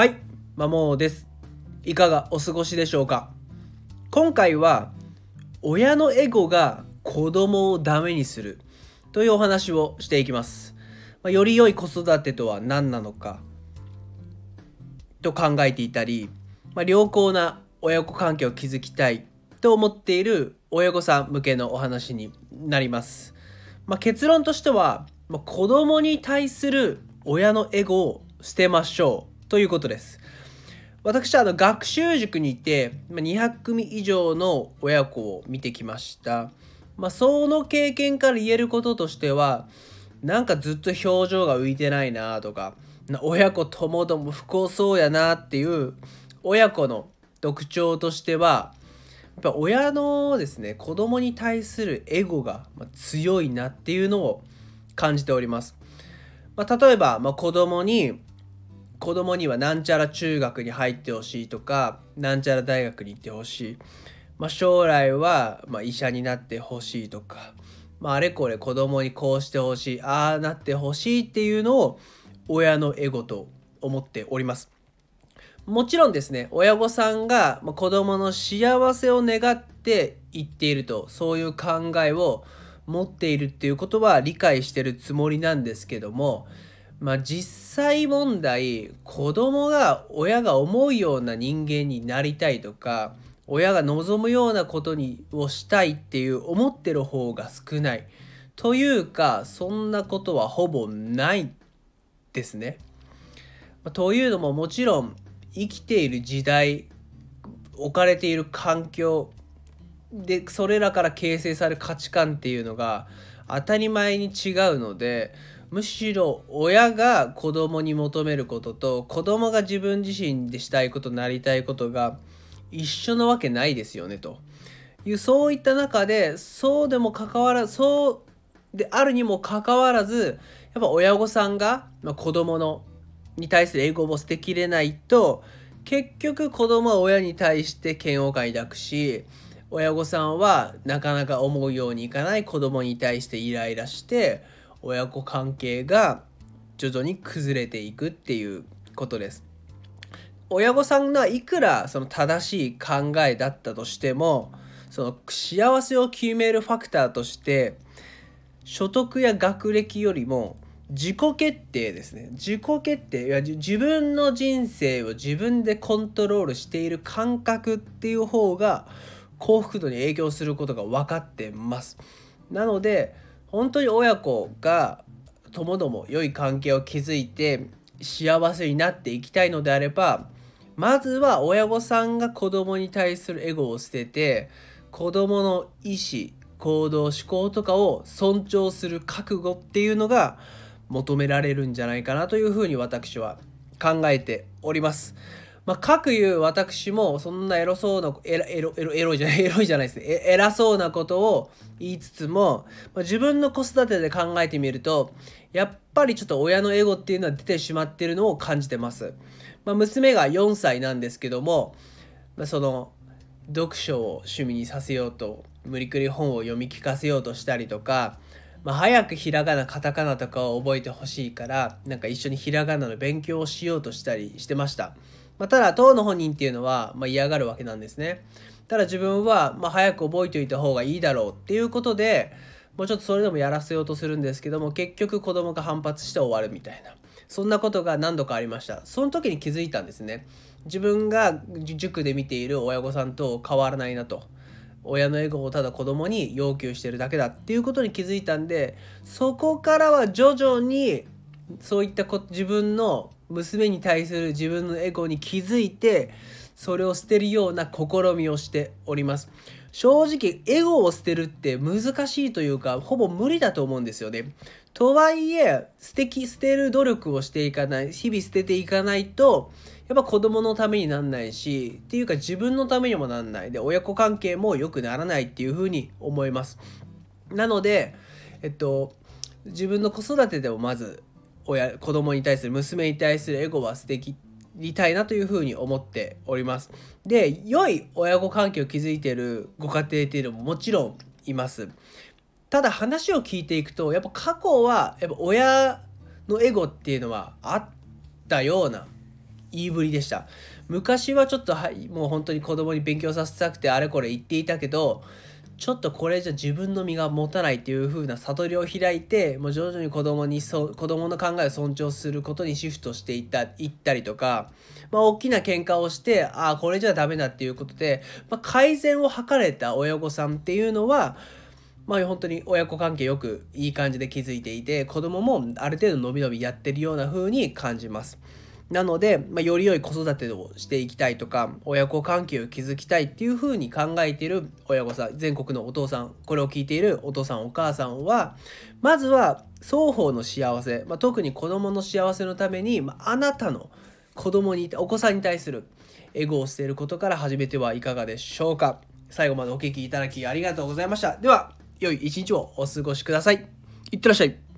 はい、マモーです。いかがお過ごしでしょうか？今回は親のエゴが子供をダメにするというお話をしていきます。まより良い子育てとは何なのか？と考えていたり、ま良好な親子関係を築きたいと思っている親御さん向けのお話になります。まあ、結論としては、まあ、子供に対する親のエゴを捨てましょうということです。私はあの学習塾にいて200組以上の親子を見てきました。まあ、その経験から言えることとしてはなんかずっと表情が浮いてないなとか親子ともども不幸そうやなっていう親子の特徴としてはやっぱ親のですね子供に対するエゴが強いなっていうのを感じております。まあ、例えば、まあ、子供に子供にはなんちゃら中学に入ってほしいとかなんちゃら大学に行ってほしい、まあ、将来はま医者になってほしいとか、まあ、あれこれ子供にこうしてほしい。ああなってほしいっていうのを親のエゴと思っております。もちろんですね親御さんが子供の幸せを願って言っているとそういう考えを持っているっていうことは理解してるつもりなんですけどもまあ実際問題子供が親が思うような人間になりたいとか親が望むようなことにをしたいっていう思ってる方が少ないというかそんなことはほぼないですね。というのももちろん生きている時代置かれている環境でそれらから形成される価値観っていうのが当たり前に違うのでむしろ親が子供に求めることと子供が自分自身でしたいことなりたいことが一緒なわけないですよねと。いうそういった中でそうでも関わらずそうであるにもかかわらずやっぱ親御さんが、まあ、子供のに対する英語を捨てきれないと結局子供は親に対して嫌悪感抱くし親御さんはなかなか思うようにいかない子供に対してイライラして親子関係が徐々に崩れていくっていうことです。親御さんがいくらその正しい考えだったとしてもその幸せを決めるファクターとして所得や学歴よりも自己決定ですね自己決定いや自分の人生を自分でコントロールしている感覚っていう方が幸福度に影響することが分かってますなので本当に親子がともども良い関係を築いて幸せになっていきたいのであればまずは親御さんが子供に対するエゴを捨てて子供の意思行動思考とかを尊重する覚悟っていうのが求められるんじゃないかなというふうに私は考えております。まあ、かくいう私もそんなエロそうなエロエロエロエロいじゃないエロいじゃないですねえ偉そうなことを言いつつも、まあ、自分の子育てで考えてみるとやっぱりちょっと親のエゴっていうのは出てしまってるのを感じてます。まあ、娘が4歳なんですけども、まあ、その読書を趣味にさせようと無理くり本を読み聞かせようとしたりとか、まあ、早くひらがなカタカナとかを覚えてほしいからなんか一緒にひらがなの勉強をしようとしたりしてました。まあ、ただ当の本人っていうのは、まあ、嫌がるわけなんですね。ただ自分は、まあ、早く覚えておいた方がいいだろうっていうことでもうちょっとそれでもやらせようとするんですけども結局子供が反発して終わるみたいな。そんなことが何度かありました。その時に気づいたんですね。自分が塾で見ている親御さんと変わらないなと。親のエゴをただ子供に要求してるだけだっていうことに気づいたんでそこからは徐々にそういったこ自分の娘に対する自分のエゴに気づいてそれを捨てるような試みをしております。正直エゴを捨てるって難しいというかほぼ無理だと思うんですよね。とはいえ捨てき捨てる努力をしていかない日々捨てていかないとやっぱ子供のためになんないしっていうか自分のためにもなんない。で親子関係も良くならないっていうふうに思います。なのでえっと自分の子育てでもまず親子供に対する娘に対するエゴは捨てきりたいなというふうに思っております。で良い親子関係を築いているご家庭っていうのももちろんいます。ただ話を聞いていくとやっぱ過去はやっぱ親のエゴっていうのはあったような言いぶりでした。昔はちょっとはいもう本当に子供に勉強させたくてあれこれ言っていたけどちょっとこれじゃ自分の身が持たないっていう風な悟りを開いてもう徐々に子供にそ子供の考えを尊重することにシフトしていったいったりとか、まあ、大きな喧嘩をしてああこれじゃダメだっていうことで、まあ、改善を図れた親御さんっていうのはまあ本当に親子関係よくいい感じで築いていて子供もある程度伸び伸びやってるような風に感じます。なので、まあ、より良い子育てをしていきたいとか親子関係を築きたいっていう風に考えている親御さん全国のお父さんこれを聞いているお父さんお母さんはまずは双方の幸せ、まあ、特に子どもの幸せのために、まあ、あなたの子供にお子さんに対するエゴを捨てることから始めてはいかがでしょうか。最後までお聞きいただきありがとうございました。では良い一日をお過ごしください。いってらっしゃい。